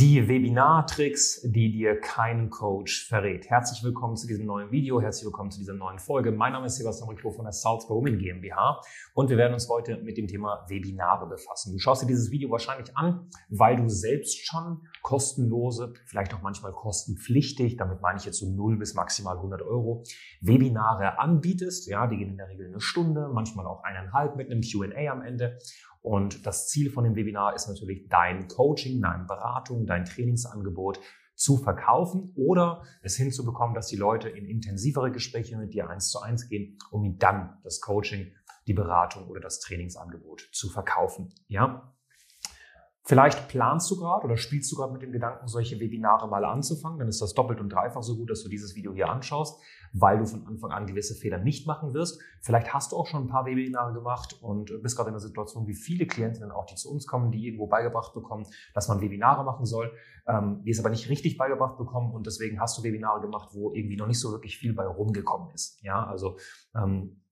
Die Webinartricks, die dir kein Coach verrät. Herzlich willkommen zu diesem neuen Video, herzlich willkommen zu dieser neuen Folge. Mein Name ist Sebastian Riclo von der Salzburg Women GmbH und wir werden uns heute mit dem Thema Webinare befassen. Du schaust dir dieses Video wahrscheinlich an, weil du selbst schon kostenlose, vielleicht auch manchmal kostenpflichtig, damit meine ich jetzt so 0 bis maximal 100 Euro, Webinare anbietest. Ja, die gehen in der Regel eine Stunde, manchmal auch eineinhalb mit einem Q&A am Ende. Und das Ziel von dem Webinar ist natürlich dein Coaching, deine Beratung, dein Trainingsangebot zu verkaufen oder es hinzubekommen, dass die Leute in intensivere Gespräche mit dir eins zu eins gehen, um ihnen dann das Coaching, die Beratung oder das Trainingsangebot zu verkaufen. Ja? Vielleicht planst du gerade oder spielst du gerade mit dem Gedanken, solche Webinare mal anzufangen. Dann ist das doppelt und dreifach so gut, dass du dieses Video hier anschaust, weil du von Anfang an gewisse Fehler nicht machen wirst. Vielleicht hast du auch schon ein paar Webinare gemacht und bist gerade in einer Situation, wie viele Klientinnen auch, die zu uns kommen, die irgendwo beigebracht bekommen, dass man Webinare machen soll, ähm, die es aber nicht richtig beigebracht bekommen und deswegen hast du Webinare gemacht, wo irgendwie noch nicht so wirklich viel bei rumgekommen ist. Ja, also ähm,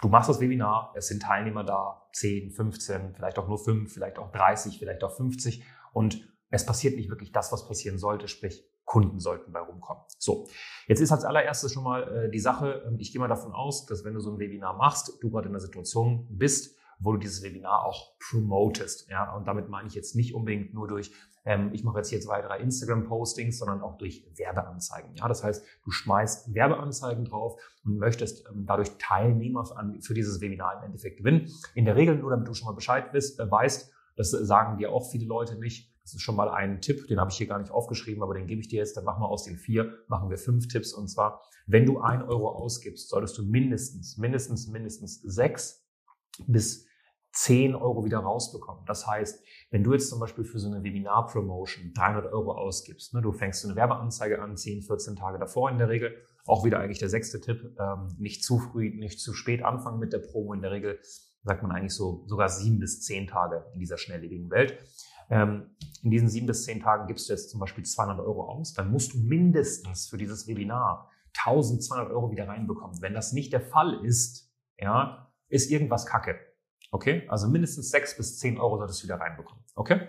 Du machst das Webinar, es sind Teilnehmer da, 10, 15, vielleicht auch nur 5, vielleicht auch 30, vielleicht auch 50 und es passiert nicht wirklich das, was passieren sollte, sprich Kunden sollten bei rumkommen. So, jetzt ist als allererstes schon mal äh, die Sache, äh, ich gehe mal davon aus, dass wenn du so ein Webinar machst, du gerade in einer Situation bist, wo du dieses Webinar auch promotest. Ja, und damit meine ich jetzt nicht unbedingt nur durch ähm, ich mache jetzt hier zwei, drei Instagram-Postings, sondern auch durch Werbeanzeigen. Ja, das heißt, du schmeißt Werbeanzeigen drauf und möchtest ähm, dadurch Teilnehmer für dieses Webinar im Endeffekt gewinnen. In der Regel, nur damit du schon mal Bescheid bist, äh, weißt, das sagen dir auch viele Leute nicht. Das ist schon mal ein Tipp, den habe ich hier gar nicht aufgeschrieben, aber den gebe ich dir jetzt. Dann machen wir aus den vier, machen wir fünf Tipps. Und zwar, wenn du ein Euro ausgibst, solltest du mindestens, mindestens, mindestens sechs bis 10 Euro wieder rausbekommen. Das heißt, wenn du jetzt zum Beispiel für so eine Webinar-Promotion 300 Euro ausgibst, ne, du fängst eine Werbeanzeige an, 10, 14 Tage davor in der Regel, auch wieder eigentlich der sechste Tipp, ähm, nicht zu früh, nicht zu spät anfangen mit der Promo. In der Regel sagt man eigentlich so sogar sieben bis zehn Tage in dieser schnelllebigen Welt. Ähm, in diesen sieben bis zehn Tagen gibst du jetzt zum Beispiel 200 Euro aus, dann musst du mindestens für dieses Webinar 1200 Euro wieder reinbekommen. Wenn das nicht der Fall ist, ja, ist irgendwas kacke. Okay, also mindestens sechs bis zehn Euro solltest du wieder reinbekommen. Okay?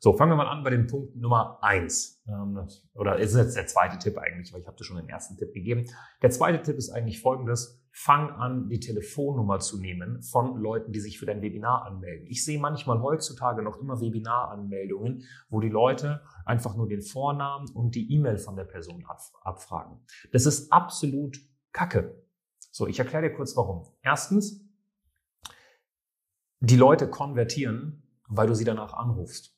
So, fangen wir mal an bei dem Punkt Nummer eins. Ähm, oder ist jetzt der zweite Tipp eigentlich, weil ich habe dir schon den ersten Tipp gegeben. Der zweite Tipp ist eigentlich folgendes. Fang an, die Telefonnummer zu nehmen von Leuten, die sich für dein Webinar anmelden. Ich sehe manchmal heutzutage noch immer Webinaranmeldungen, wo die Leute einfach nur den Vornamen und die E-Mail von der Person abfragen. Das ist absolut Kacke. So, ich erkläre dir kurz warum. Erstens, die Leute konvertieren, weil du sie danach anrufst.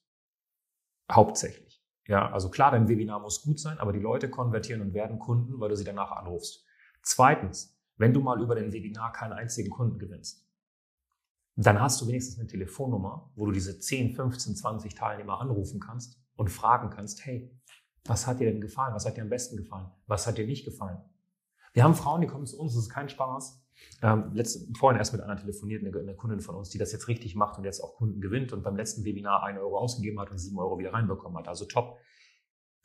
Hauptsächlich. Ja, also klar, dein Webinar muss gut sein, aber die Leute konvertieren und werden Kunden, weil du sie danach anrufst. Zweitens, wenn du mal über dein Webinar keinen einzigen Kunden gewinnst, dann hast du wenigstens eine Telefonnummer, wo du diese 10, 15, 20 Teilnehmer anrufen kannst und fragen kannst, hey, was hat dir denn gefallen? Was hat dir am besten gefallen? Was hat dir nicht gefallen? Wir haben Frauen, die kommen zu uns, das ist kein Spaß. Ähm, letzt, vorhin erst mit einer telefoniert, eine, eine, Kundin von uns, die das jetzt richtig macht und jetzt auch Kunden gewinnt und beim letzten Webinar einen Euro ausgegeben hat und sieben Euro wieder reinbekommen hat. Also top.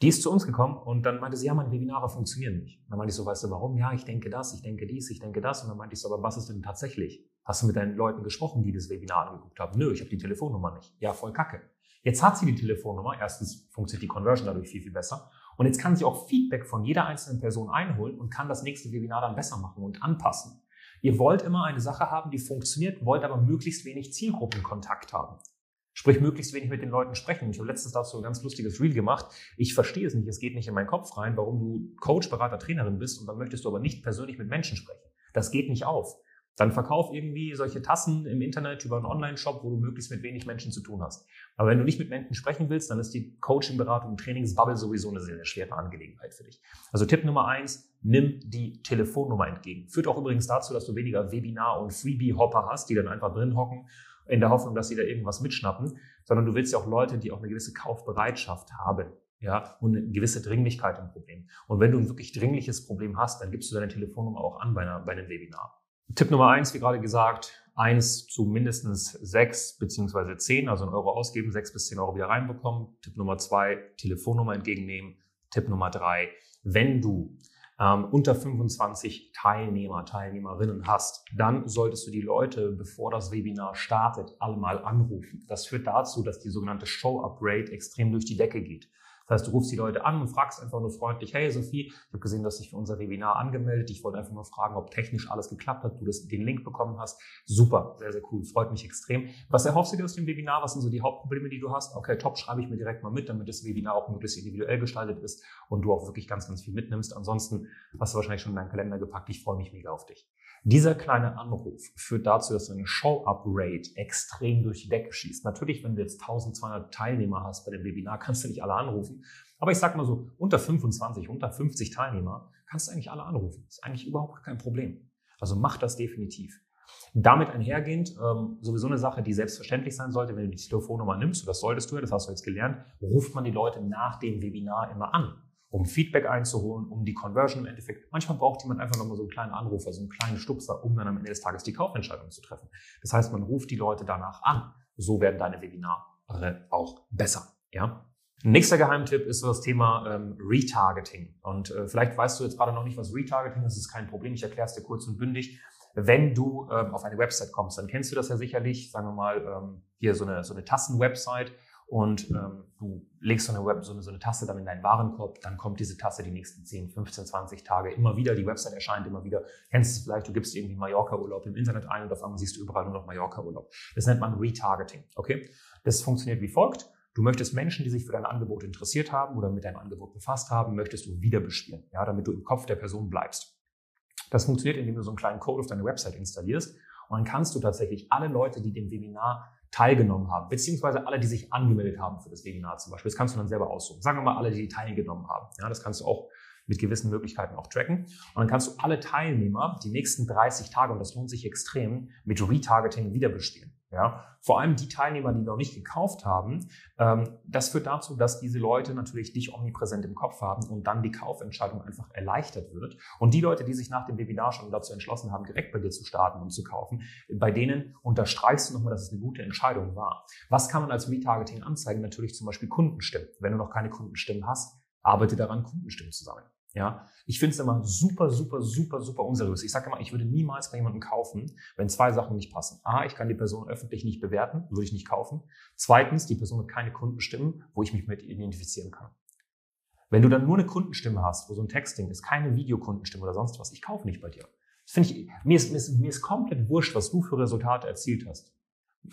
Die ist zu uns gekommen und dann meinte sie, ja, meine Webinare funktionieren nicht. dann meinte ich so, weißt du warum? Ja, ich denke das, ich denke dies, ich denke das. Und dann meinte ich so, aber was ist denn tatsächlich? Hast du mit deinen Leuten gesprochen, die das Webinar angeguckt haben? Nö, ich habe die Telefonnummer nicht. Ja, voll kacke. Jetzt hat sie die Telefonnummer. Erstens funktioniert die Conversion dadurch viel, viel besser. Und jetzt kann sie auch Feedback von jeder einzelnen Person einholen und kann das nächste Webinar dann besser machen und anpassen. Ihr wollt immer eine Sache haben, die funktioniert, wollt aber möglichst wenig Zielgruppenkontakt haben. Sprich, möglichst wenig mit den Leuten sprechen. Ich habe letztens dazu ein ganz lustiges Reel gemacht. Ich verstehe es nicht, es geht nicht in meinen Kopf rein, warum du Coach, Berater, Trainerin bist und dann möchtest du aber nicht persönlich mit Menschen sprechen. Das geht nicht auf. Dann verkauf irgendwie solche Tassen im Internet über einen Online-Shop, wo du möglichst mit wenig Menschen zu tun hast. Aber wenn du nicht mit Menschen sprechen willst, dann ist die Coaching, Beratung und Trainingsbubble sowieso eine sehr, sehr schwere Angelegenheit für dich. Also Tipp Nummer eins, nimm die Telefonnummer entgegen. Führt auch übrigens dazu, dass du weniger Webinar- und Freebie-Hopper hast, die dann einfach drin hocken, in der Hoffnung, dass sie da irgendwas mitschnappen, sondern du willst ja auch Leute, die auch eine gewisse Kaufbereitschaft haben. ja, und eine gewisse Dringlichkeit im Problem. Und wenn du ein wirklich dringliches Problem hast, dann gibst du deine Telefonnummer auch an bei, einer, bei einem Webinar. Tipp Nummer eins, wie gerade gesagt, eins zu mindestens sechs beziehungsweise zehn, also einen Euro ausgeben, sechs bis zehn Euro wieder reinbekommen. Tipp Nummer zwei, Telefonnummer entgegennehmen. Tipp Nummer drei, wenn du ähm, unter 25 Teilnehmer, Teilnehmerinnen hast, dann solltest du die Leute, bevor das Webinar startet, alle mal anrufen. Das führt dazu, dass die sogenannte Show-Up-Rate extrem durch die Decke geht. Das heißt, du rufst die Leute an und fragst einfach nur freundlich, hey Sophie, ich habe gesehen, dass dich für unser Webinar angemeldet. Ich wollte einfach nur fragen, ob technisch alles geklappt hat, du das, den Link bekommen hast. Super, sehr, sehr cool, freut mich extrem. Was erhoffst du dir aus dem Webinar? Was sind so die Hauptprobleme, die du hast? Okay, top, schreibe ich mir direkt mal mit, damit das Webinar auch möglichst individuell gestaltet ist und du auch wirklich ganz, ganz viel mitnimmst. Ansonsten hast du wahrscheinlich schon in deinen Kalender gepackt. Ich freue mich mega auf dich. Dieser kleine Anruf führt dazu, dass deine Show-Up-Rate extrem durch die Decke schießt. Natürlich, wenn du jetzt 1200 Teilnehmer hast bei dem Webinar, kannst du nicht alle anrufen. Aber ich sag mal so, unter 25, unter 50 Teilnehmer kannst du eigentlich alle anrufen. Das ist eigentlich überhaupt kein Problem. Also mach das definitiv. Damit einhergehend, ähm, sowieso eine Sache, die selbstverständlich sein sollte, wenn du die Telefonnummer nimmst, das solltest du ja, das hast du jetzt gelernt, ruft man die Leute nach dem Webinar immer an um Feedback einzuholen, um die Conversion im Endeffekt. Manchmal braucht jemand einfach nochmal so einen kleinen Anrufer, so einen kleinen Stupser, um dann am Ende des Tages die Kaufentscheidung zu treffen. Das heißt, man ruft die Leute danach an. So werden deine Webinare auch besser. Ja? Nächster Geheimtipp ist das Thema ähm, Retargeting. Und äh, vielleicht weißt du jetzt gerade noch nicht, was Retargeting ist, das ist kein Problem. Ich erkläre es dir kurz und bündig. Wenn du ähm, auf eine Website kommst, dann kennst du das ja sicherlich. Sagen wir mal, ähm, hier so eine, so eine Tassen-Website und ähm, du legst so eine, Web, so, eine, so eine Tasse dann in deinen Warenkorb, dann kommt diese Tasse die nächsten 10, 15, 20 Tage immer wieder, die Website erscheint immer wieder. Kennst du es vielleicht, du gibst irgendwie Mallorca-Urlaub im Internet ein und auf einmal siehst du überall nur noch Mallorca-Urlaub. Das nennt man Retargeting, okay? Das funktioniert wie folgt. Du möchtest Menschen, die sich für dein Angebot interessiert haben oder mit deinem Angebot befasst haben, möchtest du wieder bespielen, ja, damit du im Kopf der Person bleibst. Das funktioniert, indem du so einen kleinen Code auf deine Website installierst und dann kannst du tatsächlich alle Leute, die dem Webinar teilgenommen haben, beziehungsweise alle, die sich angemeldet haben für das Webinar zum Beispiel. Das kannst du dann selber aussuchen. Sagen wir mal alle, die teilgenommen haben. Ja, das kannst du auch mit gewissen Möglichkeiten auch tracken. Und dann kannst du alle Teilnehmer die nächsten 30 Tage, und das lohnt sich extrem, mit Retargeting wieder bespielen. Ja, vor allem die Teilnehmer, die noch nicht gekauft haben, ähm, das führt dazu, dass diese Leute natürlich dich omnipräsent im Kopf haben und dann die Kaufentscheidung einfach erleichtert wird. Und die Leute, die sich nach dem Webinar schon dazu entschlossen haben, direkt bei dir zu starten und zu kaufen, bei denen unterstreichst du nochmal, dass es eine gute Entscheidung war. Was kann man als Retargeting anzeigen? Natürlich zum Beispiel Kundenstimmen. Wenn du noch keine Kundenstimmen hast, arbeite daran, Kundenstimmen zu sammeln. Ja, ich finde es immer super, super, super, super unseriös. Ich sage immer, ich würde niemals bei jemandem kaufen, wenn zwei Sachen nicht passen. A, ich kann die Person öffentlich nicht bewerten, würde ich nicht kaufen. Zweitens, die Person hat keine Kundenstimmen, wo ich mich mit identifizieren kann. Wenn du dann nur eine Kundenstimme hast, wo so ein Texting ist, keine Videokundenstimme oder sonst was, ich kaufe nicht bei dir. Das finde ich, mir ist, mir, ist, mir ist komplett wurscht, was du für Resultate erzielt hast.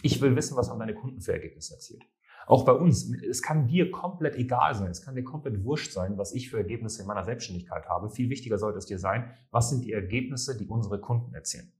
Ich will wissen, was haben deine Kunden für Ergebnisse erzielt. Auch bei uns, es kann dir komplett egal sein, es kann dir komplett wurscht sein, was ich für Ergebnisse in meiner Selbstständigkeit habe. Viel wichtiger sollte es dir sein, was sind die Ergebnisse, die unsere Kunden erzielen.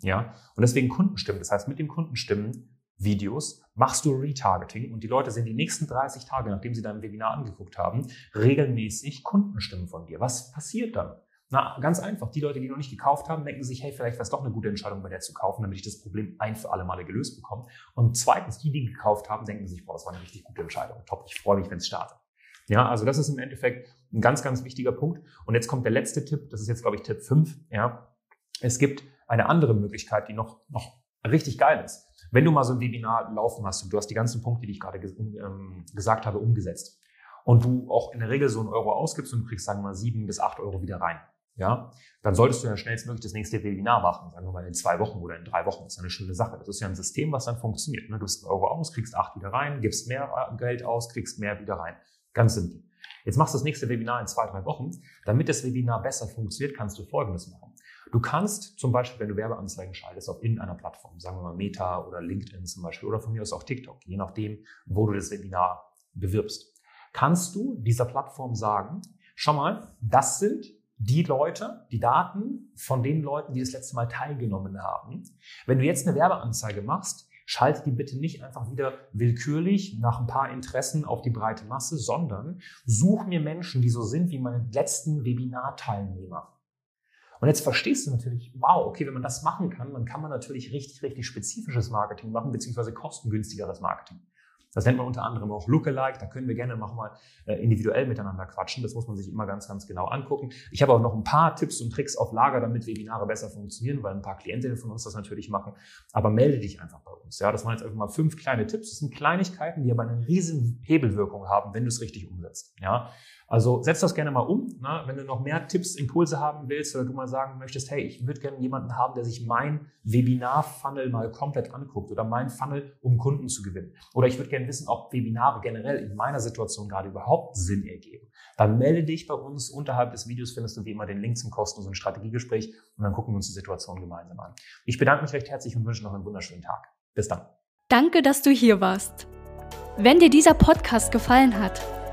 Ja, und deswegen Kundenstimmen. Das heißt, mit den Kundenstimmen Videos machst du Retargeting und die Leute sehen die nächsten 30 Tage, nachdem sie dein Webinar angeguckt haben, regelmäßig Kundenstimmen von dir. Was passiert dann? Na, ganz einfach. Die Leute, die noch nicht gekauft haben, denken sich, hey, vielleicht wäre es doch eine gute Entscheidung, bei der zu kaufen, damit ich das Problem ein für alle Male gelöst bekomme. Und zweitens, die, die gekauft haben, denken sich, boah, das war eine richtig gute Entscheidung. Top, ich freue mich, wenn es startet. Ja, also das ist im Endeffekt ein ganz, ganz wichtiger Punkt. Und jetzt kommt der letzte Tipp. Das ist jetzt, glaube ich, Tipp 5. Ja, es gibt eine andere Möglichkeit, die noch, noch richtig geil ist. Wenn du mal so ein Webinar laufen hast und du hast die ganzen Punkte, die ich gerade ähm, gesagt habe, umgesetzt und du auch in der Regel so einen Euro ausgibst und du kriegst, sagen wir mal, sieben bis acht Euro wieder rein ja, dann solltest du ja schnellstmöglich das nächste Webinar machen, sagen wir mal in zwei Wochen oder in drei Wochen. Das ist ja eine schöne Sache. Das ist ja ein System, was dann funktioniert. Du gibst einen Euro aus, kriegst acht wieder rein, gibst mehr äh, Geld aus, kriegst mehr wieder rein. Ganz simpel. Jetzt machst du das nächste Webinar in zwei, drei Wochen. Damit das Webinar besser funktioniert, kannst du Folgendes machen. Du kannst zum Beispiel, wenn du Werbeanzeigen schaltest auf irgendeiner Plattform, sagen wir mal Meta oder LinkedIn zum Beispiel oder von mir aus auch TikTok, je nachdem, wo du das Webinar bewirbst, kannst du dieser Plattform sagen, schau mal, das sind die Leute, die Daten von den Leuten, die das letzte Mal teilgenommen haben. Wenn du jetzt eine Werbeanzeige machst, schalte die bitte nicht einfach wieder willkürlich nach ein paar Interessen auf die breite Masse, sondern such mir Menschen, die so sind wie meine letzten Webinar-Teilnehmer. Und jetzt verstehst du natürlich, wow, okay, wenn man das machen kann, dann kann man natürlich richtig, richtig spezifisches Marketing machen, beziehungsweise kostengünstigeres Marketing. Das nennt man unter anderem auch Lookalike. Da können wir gerne noch mal äh, individuell miteinander quatschen. Das muss man sich immer ganz, ganz genau angucken. Ich habe auch noch ein paar Tipps und Tricks auf Lager, damit Webinare besser funktionieren, weil ein paar Klientinnen von uns das natürlich machen. Aber melde dich einfach bei uns. Ja, das waren jetzt einfach mal fünf kleine Tipps. Das sind Kleinigkeiten, die aber eine riesen Hebelwirkung haben, wenn du es richtig umsetzt. Ja, also setz das gerne mal um. Ne? Wenn du noch mehr Tipps, Impulse haben willst oder du mal sagen möchtest, hey, ich würde gerne jemanden haben, der sich mein Webinar-Funnel mal komplett anguckt oder mein Funnel, um Kunden zu gewinnen. Oder ich würde gerne wissen, ob Webinare generell in meiner Situation gerade überhaupt Sinn ergeben. Dann melde dich bei uns. Unterhalb des Videos findest du wie immer den Link zum kostenlosen Strategiegespräch und dann gucken wir uns die Situation gemeinsam an. Ich bedanke mich recht herzlich und wünsche noch einen wunderschönen Tag. Bis dann. Danke, dass du hier warst. Wenn dir dieser Podcast gefallen hat,